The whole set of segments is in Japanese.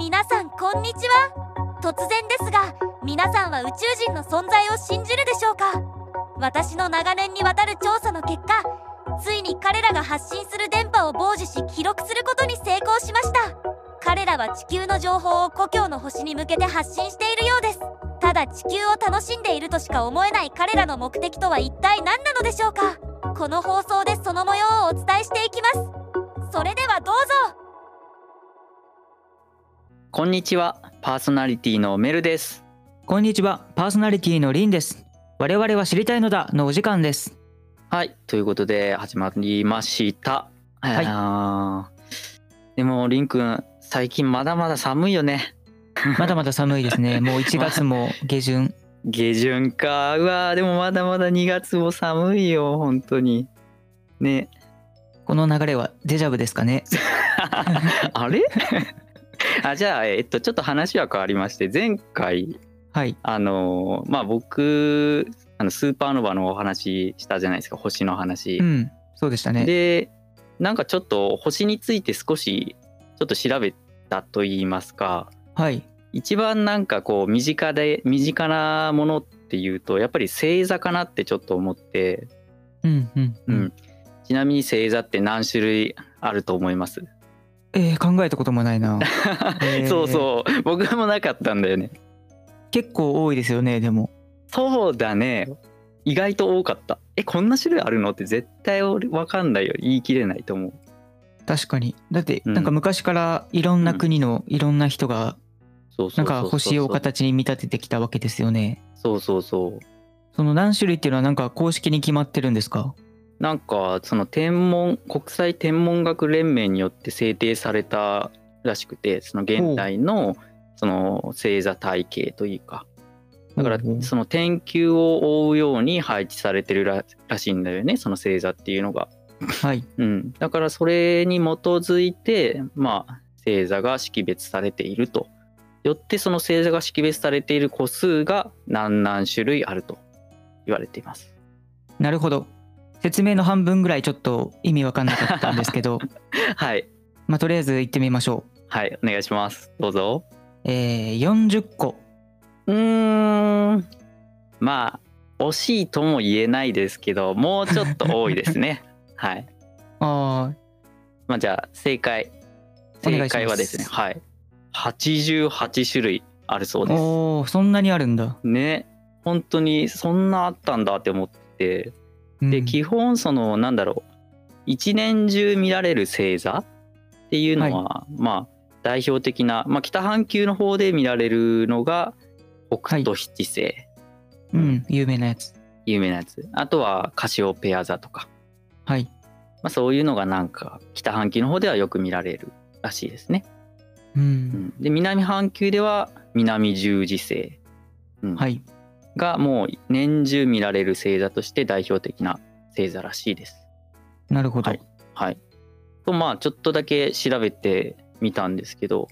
皆さんこんにちは。突然ですが皆さんは宇宙人の存在を信じるでしょうか？私の長年にわたる調査の結果ついに彼らが発信する電波を傍受し記録することに成功しました。彼らは地球の情報を故郷の星に向けて発信しているようです。ただ地球を楽しんでいるとしか思えない彼らの目的とは一体何なのでしょうか？この放送でその模様をお伝えしていきます。それではどうぞ。こんにちはパーソナリティのメルですこんにちは、パーソナリティのリンです。我々は知りたいのだのお時間です。はいということで始まりましたはいでもリンくん最近まだまだ寒いよねまだまだ寒いですね。もう1月も下旬。下旬かうわーでもまだまだ2月も寒いよ本当にねこの流れはデジャブですかね。あれ？あじゃあえっとちょっと話は変わりまして前回はい。あのまあ僕あのスーパーノヴァのお話したじゃないですか星の話、うん、そうでしたね。でなんかちょっと星について少しちょっと調べたと言いますかはい。一番なんかこう身近で身近なものっていうとやっぱり星座かなってちょっと思って、うんうんううんん。ちなみに星座って何種類あると思います、えー、考えたこともないな。えーそう。そう僕もなかったんだよね。結構多いですよね、でも。そうだね。意外と多かった。えこんな種類あるの？って絶対俺分かんないよ。言い切れないと思う。確かに。だって、うん。なんか昔からいろんな国のいろんな人が、なんそうそう星を形に見立ててきたわけですよね。そうそうそう。その何種類っていうのはなんか公式に決まってるんですか？なんかその天文国際天文学連盟によって制定されたらしくてその現代のその星座体系というかだからその天球を覆うように配置されてるららしいんだよねその星座っていうのが。はい。うん、だからそれに基づいてまあ星座が識別されていると。よってその星座が識別されている個数が何々種類あると言われています。なるほど。説明の半分ぐらいちょっと意味わかんなかったんですけど、はい。まあとりあえず行ってみましょう。はいお願いします。どうぞ。えー、40個。うーん。まあ惜しいとも言えないですけどもうちょっと多いですね。はい。あまあじゃあ正解。正解はですねはい。88種類あるそうあ、です。おーそんなにあるんだ。ね。本当にそんなあったんだって思って。うんで基本そのなんだろう一年中見られる星座っていうのは、まあ代表的な、まあ、北半球の方で見られるのが北斗七星、うん、有名なやつ。有名なやつあとはカシオペア座とか、はい。まあ、そういうのがなんか北半球の方ではよく見られるらしいですね。う。うんん、で南半球では南十字星、うんはい。がもう年中見られる星座として代表的な星座らしいです。なるほど。はいはい。とまあちょっとだけ調べてみたんですけど、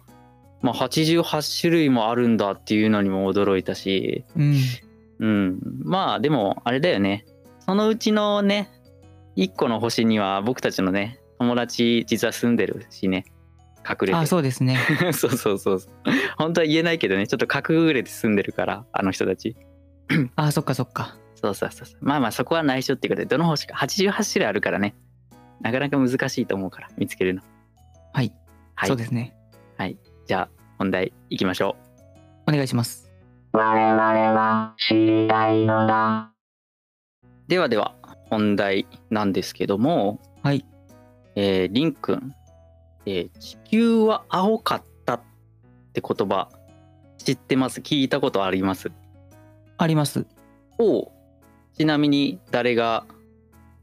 まあ、88種類もあるんだっていうのにも驚いたし、うん。うん、まあでもあれだよねそのうちのね1個の星には僕たちのね友達実は住んでるしね隠れてあ、そうですね。そうそうそうそう本当は言えないけどねちょっと隠れて住んでるからあの人たち あ、そっかそっか。そうそうそうそうまあまあそこは内緒っていうことでどの星か88種類あるからねなかなか難しいと思うから見つけるのはい。はいそうですね。じゃあ本題いきましょお願いします。うではでは本題なんですけどもはい。えー、リンくん、えー地球は青かったって言葉知ってます？聞いたことあります？あります。おちなみに誰が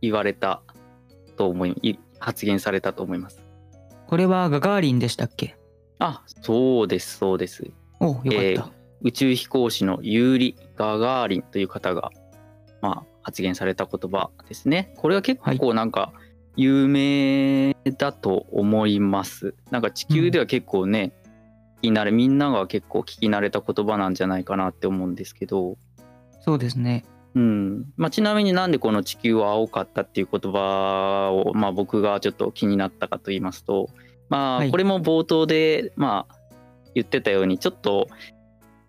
言われたと思いい発言されたと思います？これはガガーリンでしたっけ？あそうですそうですおよかった。えー宇宙飛行士のユーリ・ガガーリンという方が、まあ、発言された言葉ですね。これは結構なんか有名だと思います。なんか地球では結構ね、聞き慣れみんなが結構聞き慣れた言葉なんじゃないかなって思うんですけど、そうですね。うん。まあ、ちなみになんでこの地球は青かったっていう言葉を、まあ、僕がちょっと気になったかと言いますと、まあ、はい。これも冒頭で、まあ、言ってたようにちょっと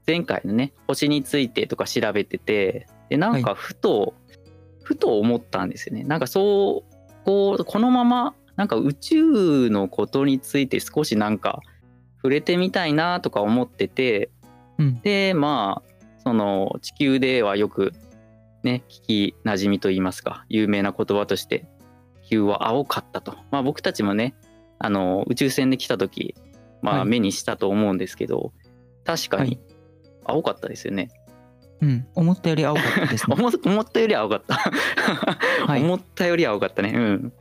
前回のね星についてとか調べててでなんかふと、ふと思ったんですよね。なんかそうこうこのままなんか宇宙のことについて少しなんか触れてみたいなとか思っててうん。でまあその地球ではよくね聞きなじみと言いますか有名な言葉として地球は青かったと。まあ僕たちもねあの宇宙船で来た時まはい。あ目にしたと思うんですけど、確かにはい。青かったですよね、うん。思ったより青かったですね。思思ったより青かった、はい。思ったより青かったね。うん。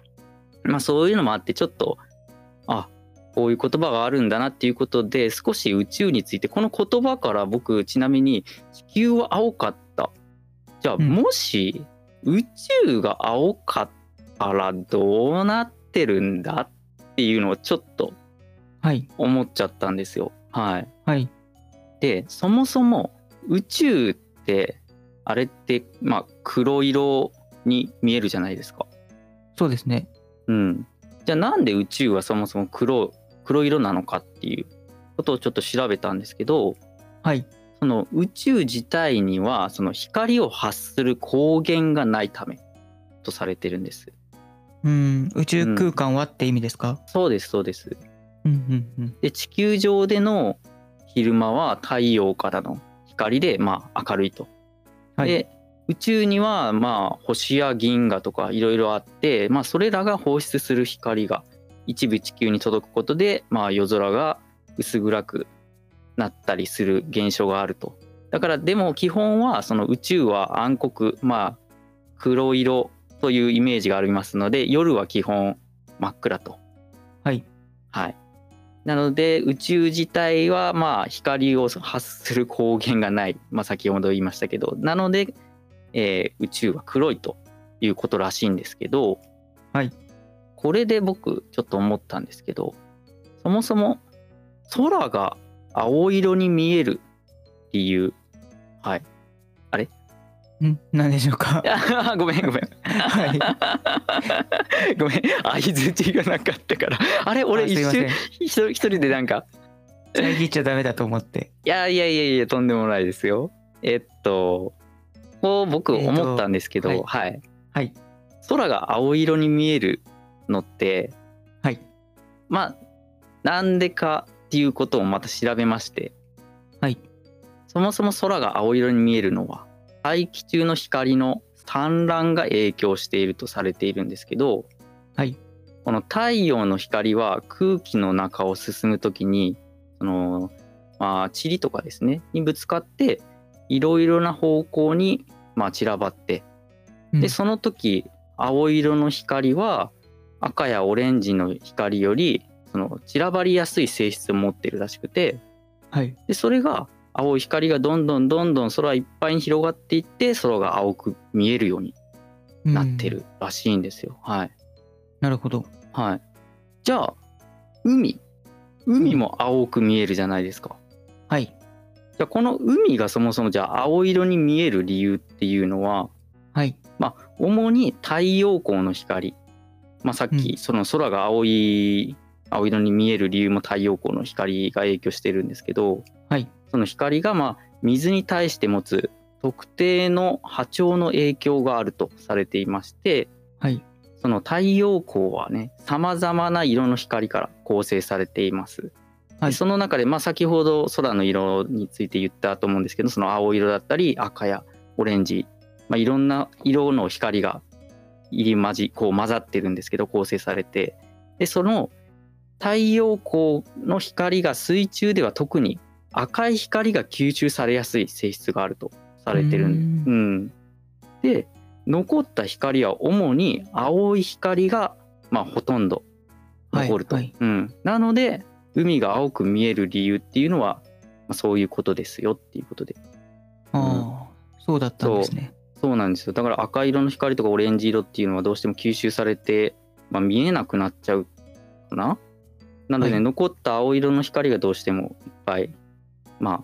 まあそういうのもあってちょっとあこういう言葉があるんだなっていうことで少し宇宙についてこの言葉から僕ちなみに地球は青かったじゃあうんもし宇宙が青かったらどうなってるんだっていうのをちょっとはい。思っちゃったんですよはいはい。でそもそも宇宙ってあれってまあ黒色に見えるじゃないですか。そうですね。うん、じゃあなんで宇宙はそもそも黒黒色なのかっていうことをちょっと調べたんですけどはい。その宇宙自体にはその光を発する光源がないためとされてるんです。うん。宇宙空間はって意味ですか？そうですそうです。うんうんうん。で地球上での昼間は太陽からの光でまあ明るいと。はい。で宇宙にはまあ星や銀河とかいろいろあって、まあ、それらが放出する光が一部地球に届くことで、まあ、夜空が薄暗くなったりする現象があると。だからでも基本はその宇宙は暗黒まあ黒色というイメージがありますので夜は基本真っ暗と。はい。はい。なので宇宙自体はまあ光を発する光源がない、まあ、先ほど言いましたけどなので、えー宇宙は黒いということらしいんですけど、はい。これで僕ちょっと思ったんですけどそもそも空が青色に見える理由はい。ん？何でしょうか？あ ごめんごめん。はい。ごめん。相づちがなかったから。あれ？俺一瞬一人でなんか。遮っちゃダメだと思って。いやいやいやいやとんでもないですよ。えっとこう僕えっと思ったんですけど、はい。はい、はい。空が青色に見えるのってはい。まあなんでかっていうことをまた調べましてはい。そもそも空が青色に見えるのは大気中の光の散乱が影響しているとされているんですけど、はい。この太陽の光は空気の中を進む時にそのまあ塵とかですねにぶつかっていろいろな方向にまあ散らばってうんでその時青色の光は赤やオレンジの光よりその散らばりやすい性質を持ってるらしくてはい。でそれが青い光がどんどんどんどん空いっぱいに広がっていって空が青く見えるようになってるらしいんですよ。はいなるほど。はい。じゃあ、海。海も青く見えるじゃないですか。はい。じゃあ、この海がそもそもじゃあ青色に見える理由っていうのは、はい。まあ、主に太陽光の光。まあ、さっき、うんその空が青い、青色に見える理由も太陽光の光が影響してるんですけど、はい。その光がまあ水に対して持つ特定の波長の影響があるとされていまして、はい。その太陽光はねさまざまな色の光から構成されています。はいでその中で、まあ、先ほど空の色について言ったと思うんですけどその青色だったり赤やオレンジ、まあ、いろんな色の光が入り混じこう混ざってるんですけど構成されて。でその太陽光の光が水中では特に赤い光が吸収されやすい性質があるとされてるんううん、で残った光は主に青い光が、まあ、ほとんど残ると、はいはい。うん、なので海が青く見える理由っていうのは、まあ、そういうことですよっていうことで。ああ、そうだったんですね。そうなんですよだから赤色の光とかオレンジ色っていうのはどうしても吸収されて、まあ、見えなくなっちゃうかななので、ねはい残った青色の光がどうしてもいっぱいまあ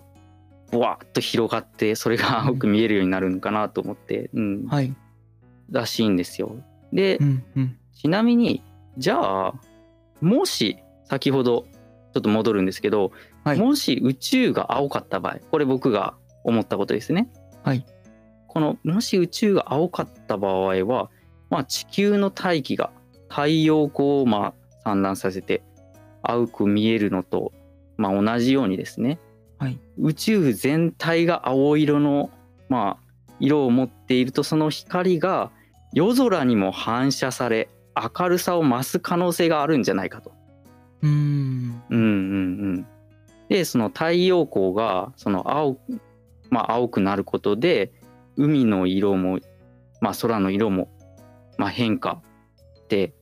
ブワーッと広がってそれが青く見えるようになるのかなと思って、うんはい。らしいんですよ。で、うんうん。ちなみにじゃあもし先ほどちょっと戻るんですけどはいもし宇宙が青かった場合これ僕が思ったことですね。はいこのもし宇宙が青かった場合は、まあ、地球の大気が太陽光をまあ散乱させて青く見えるのと、まあ、同じようにですね、はい宇宙全体が青色の、まあ、色を持っているとその光が夜空にも反射され明るさを増す可能性があるんじゃないかと。うーん。うんうんうん、でその太陽光がその青,、まあ、青くなることで海の色も、まあ、空の色も、まあ、変化で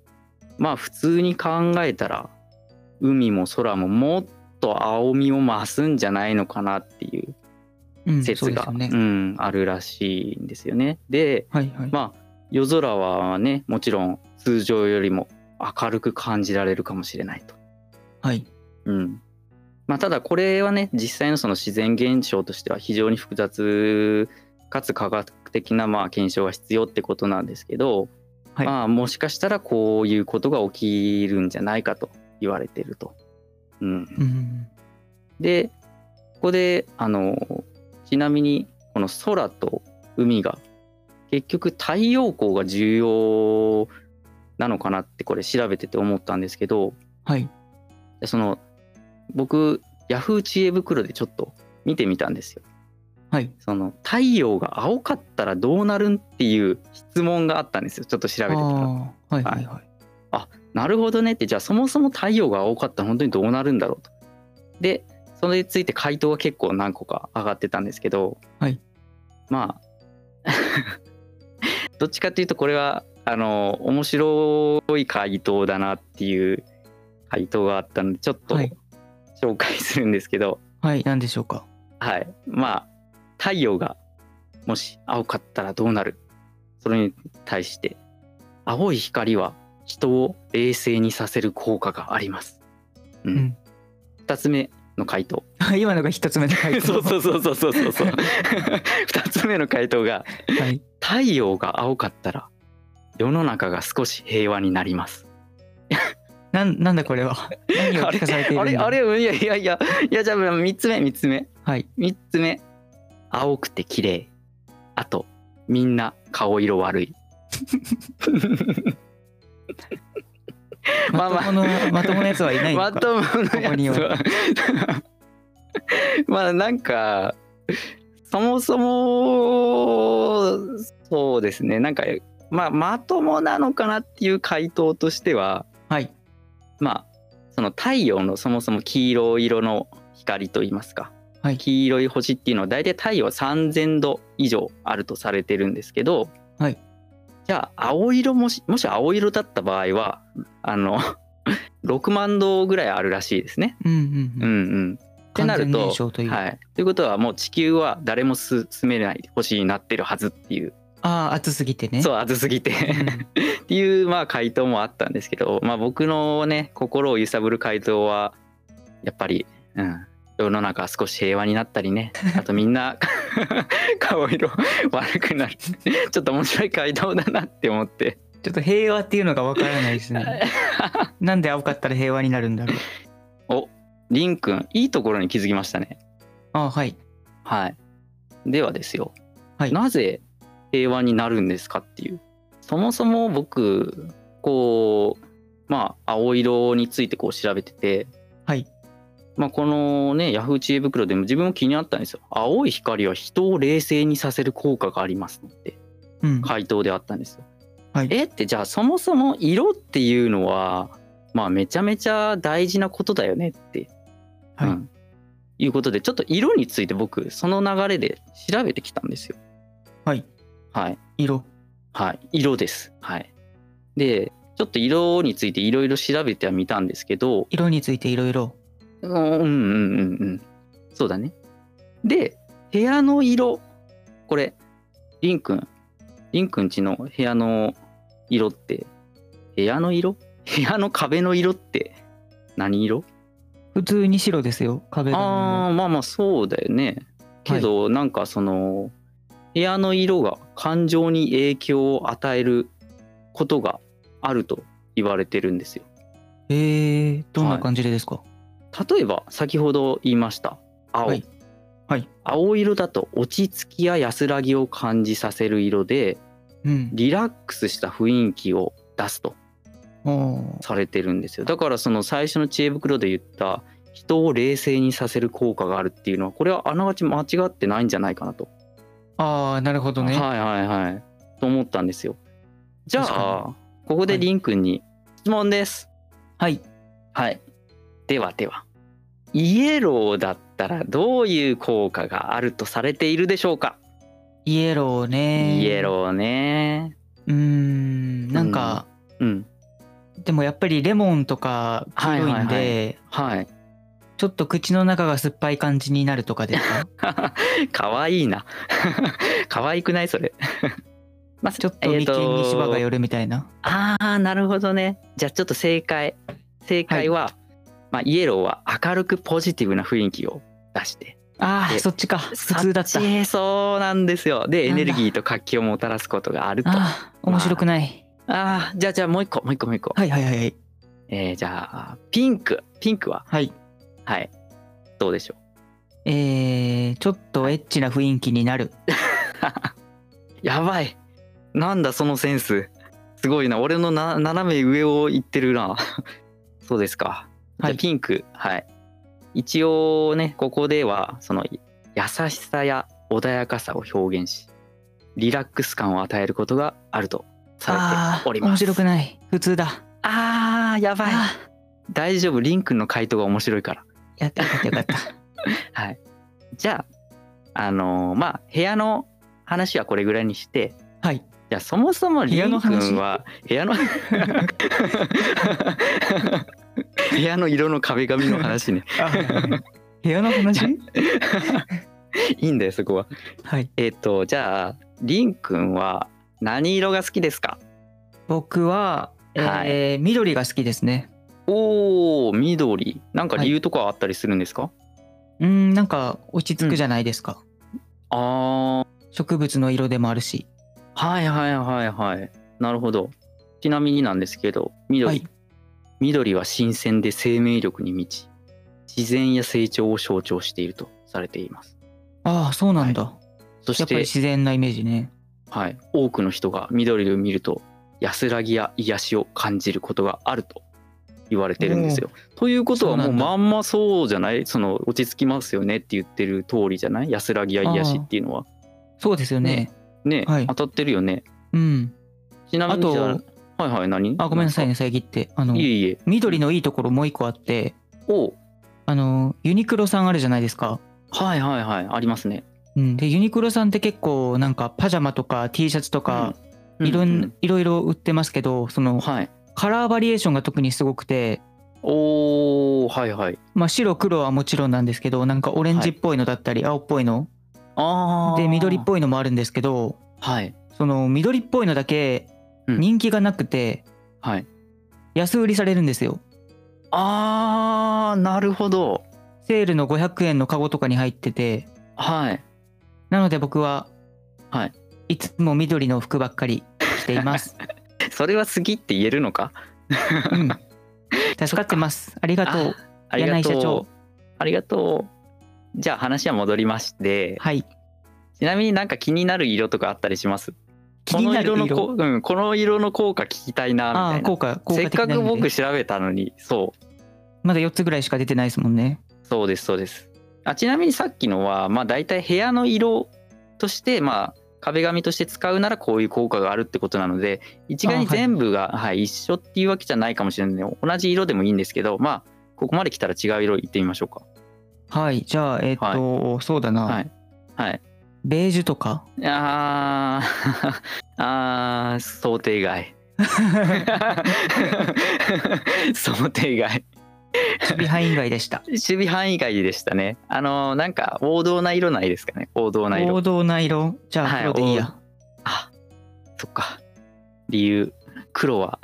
まあ普通に考えたら海も空ももっと青みを増すんじゃないのかなっていう説が、ですよね。うん、あるらしいんですよね。ではいはい。まあ夜空はねもちろん通常よりも明るく感じられるかもしれないと。はい。うんまあ、ただこれはね実際のその自然現象としては非常に複雑かつ科学的なまあ検証が必要ってことなんですけど、はいまあもしかしたらこういうことが起きるんじゃないかと言われてると。うん、うん。でここであのちなみにこの空と海が結局太陽光が重要なのかなってこれ調べてて思ったんですけどはい。でその僕ヤフー知恵袋でちょっと見てみたんですよ。はい。その太陽が青かったらどうなるんっていう質問があったんですよちょっと調べてたら。はいはいはい。なるほどねってじゃあそもそも太陽が青かったら本当にどうなるんだろうと。でそれについて回答が結構何個か上がってたんですけど、はいまあ どっちかっていうとこれはあの面白い回答だなっていう回答があったのでちょっとはい紹介するんですけど、はい。何でしょうか？はい、まあ太陽がもし青かったらどうなる？それに対して青い光は人を冷静にさせる効果があります。ううんん。2つ目の回答 今のが一つ目の回答。そうそうそうそうそうそうそう2つ目の回答がはい。太陽が青かったら世の中が少し平和になります。なんなんだこれは？何を聞かされているんだ？あれ？あれ？いやいやいやいやじゃあ3つ目3つ目はい。3つ目青くて綺麗。あとみんな顔色悪い。まあまあまとものまともなやつはいないのか？まともなやつは。は まあなんかそもそもそうですね。なんかまあまともなのかなっていう回答としてははい。まあその太陽のそもそも黄色色の光といいますか、はい黄色い星っていうのは大体太陽は3,000度以上あるとされてるんですけど、はいじゃあ青色もしもし青色だった場合はあの 6万度ぐらいあるらしいですね。うんうんううん。んうん、ってなるとという。はい、ということはもう地球は誰も住めない星になってるはずっていうああ暑すぎてね。そう暑すぎてうん っていうまあ回答もあったんですけど、まあ、僕のね心を揺さぶる回答はやっぱり、うん、世の中少し平和になったりね あとみんな 顔色悪くなる ちょっと面白い回答だなって思ってちょっと平和っていうのがわからないですね。なんで青かったら平和になるんだろう。おりんくんいいところに気づきましたねああはい。はいではですよ、はいなぜ平和になるんですかっていうそもそも僕こうまあ青色についてこう調べててはい。まあ、このねヤフー知恵袋でも自分も気になったんですよ。青い光は人を冷静にさせる効果がありますってうん。回答であったんですよ、はい。え？ってじゃあそもそも色っていうのはまあめちゃめちゃ大事なことだよねって、はい。うん。いうことでちょっと色について僕その流れで調べてきたんですよ。はい。はい。色。はい。色です。はい。でちょっと色についていろいろ調べてはみたんですけど色についていろいろ。うんうんうんうん。うんそうだね。で部屋の色。これりんくん。りんくんちの部屋の色って部屋の色？部屋の壁の色って何色？普通に白ですよ。壁紙あも。あまあまあそうだよね。けど、なんかその部屋の色が感情に影響を与えることがあると言われてるんですよ。えー、どんな感じでですか？例えば先ほど言いました青、はい。はい。青色だと落ち着きや安らぎを感じさせる色でうん。リラックスした雰囲気を出すとされてるんですよ。だからその最初の知恵袋で言った人を冷静にさせる効果があるっていうのはこれはあながち間違ってないんじゃないかなと、ああなるほどね。はいはいはい。と思ったんですよ。じゃ確あここでりんくんに質問です。はい。はいではでは。イエローだったらどういう効果があるとされているでしょうか、イエローね。イエローね。うーんなんか、うん。でもやっぱりレモンとか黄色いんで、はいはいちょっと口の中が酸っぱい感じになるとかですか？かわいいな。可愛くないそれ。まあちょっと眉間に芝が寄るみたいな、ああなるほどね。じゃあちょっと正解。正解は、まあ、イエローは明るくポジティブな雰囲気を出して。ああでそっちか。普通だった。そうなんですよ。でエネルギーと活気をもたらすことがあると。あああ面白くない、あーじゃあじゃあもう一個もう一個もう一個、はいはいはいはい。えー、じゃあピンク。ピンクは？はい。はい。どうでしょう？えー、ちょっとエッチな雰囲気になる。やばい。なんだそのセンス。すごいな。俺のな斜め上を行ってるな。そうですかはい。あピンク。はい。一応ねここではその優しさや穏やかさを表現しリラックス感を与えることがあるとされております。面白くない。普通だ。あーやばい。あ大丈夫。リンくんの回答が面白いから。ーやったよかったよかった。はい。じゃああのーまあ部屋の話はこれぐらいにしてはい。じゃあそもそもりんくんは部屋の部屋の 色の壁紙の話ね。部屋の話？いいんだよそこは。はい。えっ、とじゃありんくんは何色が好きですか？僕は、えはー緑が好きですね。おお緑。なんか理由とかあったりするんですか、うーんなんか落ち着くじゃないですか、あ植物の色でもあるし。あはいはいはいはい。なるほど。ちなみになんですけど緑、はい緑は新鮮で生命力に満ち自然や成長を象徴しているとされています。ああそうなんだ、そしてやっぱり自然なイメージね。はい、多くの人が緑を見ると安らぎや癒しを感じることがあると言われてるんですよ。ということはもそうまんまそうじゃない？その落ち着きますよねって言ってる通りじゃない？安らぎや癒しっていうのは。そうですよね。ね、はい。当たってるよね。うん。ちなみにあはいはい何？あごめんなさいね遮ってあのいえいえ。緑のいいところもう一個あっておあのユニクロさんあるじゃないですかはいはいはいありますね。うん、でユニクロさんって結構なんかパジャマとか T シャツとかうんいろ,、うんうんいろいろ売ってますけどそのはい。カラーバリエーションが特にすごくて、おーはいはい。まあ、白黒はもちろんなんですけどなんかオレンジっぽいのだったり青っぽいのああ。で緑っい。ぽいのもあるんですけどはいその緑っぽいのだけうん人気がなくてはい。安売りされるんですよ。あーなるほど。セールの500円のカゴとかに入っててはい。なので僕は、はい、いつも緑の服ばっかり着ています。それは好きって言えるのか？うん、助かってます。ありがとう。ありがとう柳井社長。ありがとう。じゃあ話は戻りまして、はい。ちなみになんか気になる色とかあったりします？気になるこの色色のこ、うん、この色の効果聞きたいなみたいな。効果効せっかく僕調べたのに、そう、まだ4つぐらいしか出てないですもんね。そうです、そうです。あちなみにさっきのは、まあ大体部屋の色として、まあ壁紙として使うならこういう効果があるってことなので、一概に全部が、はい一緒っていうわけじゃないかもしれないので、同じ色でもいいんですけど、まあここまで来たら違う色いってみましょうか。はい。じゃあ、えっ、と、そうだな、はい。はい。ベージュとか？あー あー想定外 想定外守備範囲外でした。守備範囲外でしたねあのなんか王道な色ないですかね？王道な色王道な色？じゃあ、はい黒でいいや。あそっか理由黒は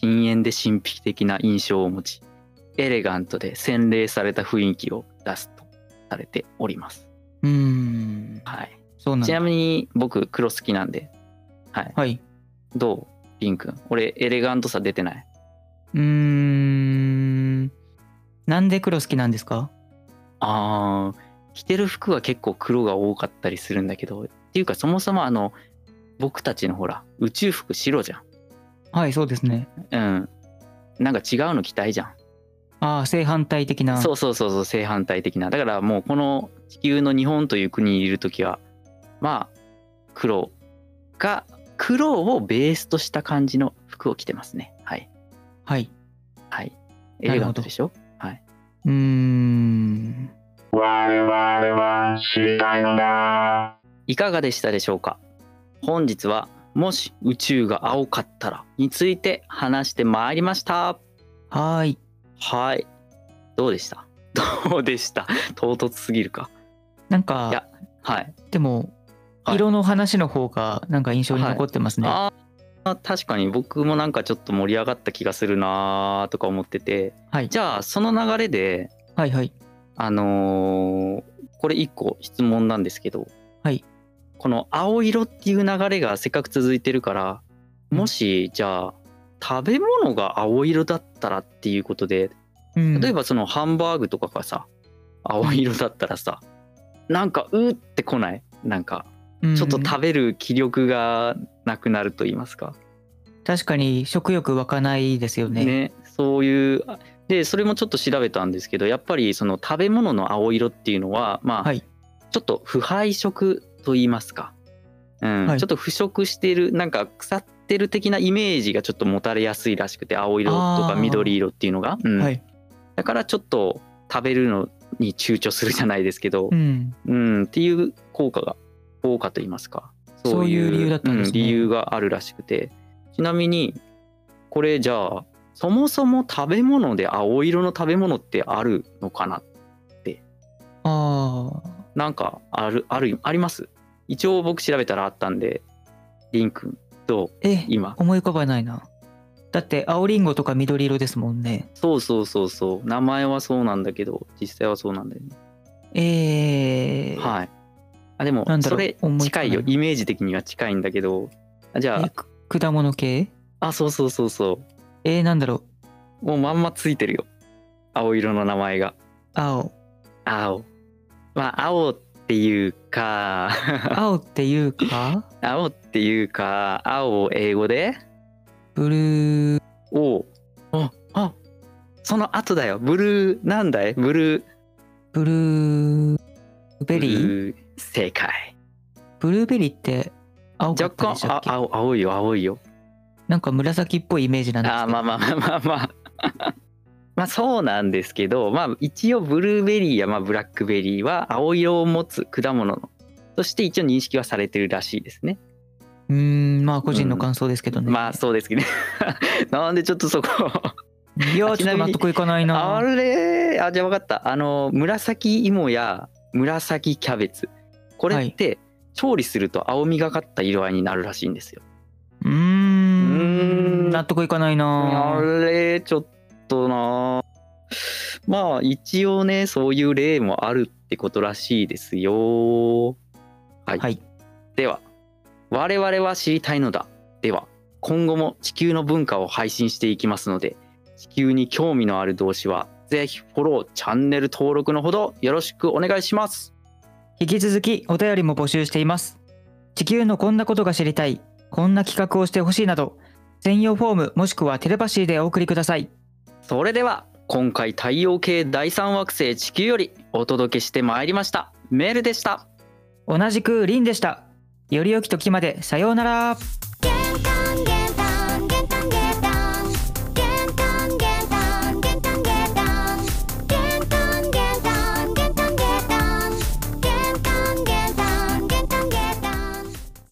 深遠で神秘的な印象を持ちエレガントで洗練された雰囲気を出すとされておりますうーん。はい。そうなんだ。ちなみに僕黒好きなんで。はい。はい。どう？リン君。俺エレガントさ出てない。うーん。なんで黒好きなんですか？あー。着てる服は結構黒が多かったりするんだけど。っていうかそもそもあの僕たちのほら宇宙服白じゃはいそうですね。んうん。なんか違うの着たいじゃんああ正反対的な。そうそうそうそう正反対的な。だからもうこの地球の日本という国にいる時はまあ黒が黒をベースとした感じの服を着てますね。はい。はい。はい。エレガントでしょ？はい、うーん。我々は知りたいのだ。いかがでしたでしょうか？本日はもし宇宙が青かったらについて話してまいりました。はーいはい。どうでした？どうでした？唐突すぎるか。いなんかやはい。でもはい。色の話の方がなんか印象に残ってますね、あー確かに。僕もなんかちょっと盛り上がった気がするなーとか思ってて。はい。じゃあその流れではいはい。あのーこれ一個質問なんですけど、はい。この青色っていう流れがせっかく続いてるからもしじゃあ食べ物が青色だったらっていうことでうん。例えばそのハンバーグとかがさ青色だったらさなんかうーってこない？なんかうん。ちょっと食べる気力がなくなると言いますか、確かに食欲湧かないですよね。ねそういうあでそれもちょっと調べたんですけどやっぱりその食べ物の青色っていうのはまあ、はい。ちょっと腐敗色と言いますか、うん。はい。ちょっと腐食してるなんか腐ってる的なイメージがちょっと持たれやすいらしくて青色とか緑色っていうのが、うん。はい。だからちょっと食べるのに躊躇するじゃないですけどう、ん。うん、っていう効果が効果と言いますか。そういう理由だったんですね。う理由があるらしくて。ちなみにこれじゃあそもそも食べ物で青色の食べ物ってあるのかなああなんかあるあるあります？一応僕調べたらあったんでリンくんどうえ今。思い浮かばないな。だって青りんごとか緑色ですもんね。そうそうそうそう。名前はそうなんだけど実際はそうなんだよね。えー、はい。あでもなんだろそうれ思いつかない近いよ。イメージ的には近いんだけど。あじゃえく果物系？ああそうそうそうそう。えー、なんだろう。もうまんまついてるよ。青色の名前が。青。青。まあ青っていうか。青っていうか？青っていうか青を英語で？ブルー。おああその後だよ。ブルーなんだい？ブルー。ブルーベリー？正解。ブルーベリーって青かった若干あでしたっけ？青青いよ青いよ。なんか紫っぽいイメージなんですけど。あまあまあまあまあまあまあそうなんですけどまあ一応ブルーベリーやまあブラックベリーは青色を持つ果物のとして一応認識はされてるらしいですね。うーんまあ個人の感想ですけどね、まあそうですけどね。なんでちょっとそこ。いやちょっと納得いかないな。あれ？あじゃあ分かった。あの紫芋や紫キャベツ。これって調理すると青みがかった色合いになるらしいんですよ。うん。納得いかないな。あれちょっとな。まあ一応ねそういう例もあるってことらしいですよ。はい、はい。では我々は知りたいのだ。では今後も地球の文化を配信していきますので地球に興味のある同士はぜひフォローチャンネル登録のほどよろしくお願いします。引き続きお便りも募集しています。地球のこんなことが知りたい。こんな企画をしてほしいなど専用フォームもしくはテレパシーでお送りくださいそれでは今回太陽系第三惑星地球よりお届けしてまいりました。メールでした。同じくリンでした。より良き時までさようなら。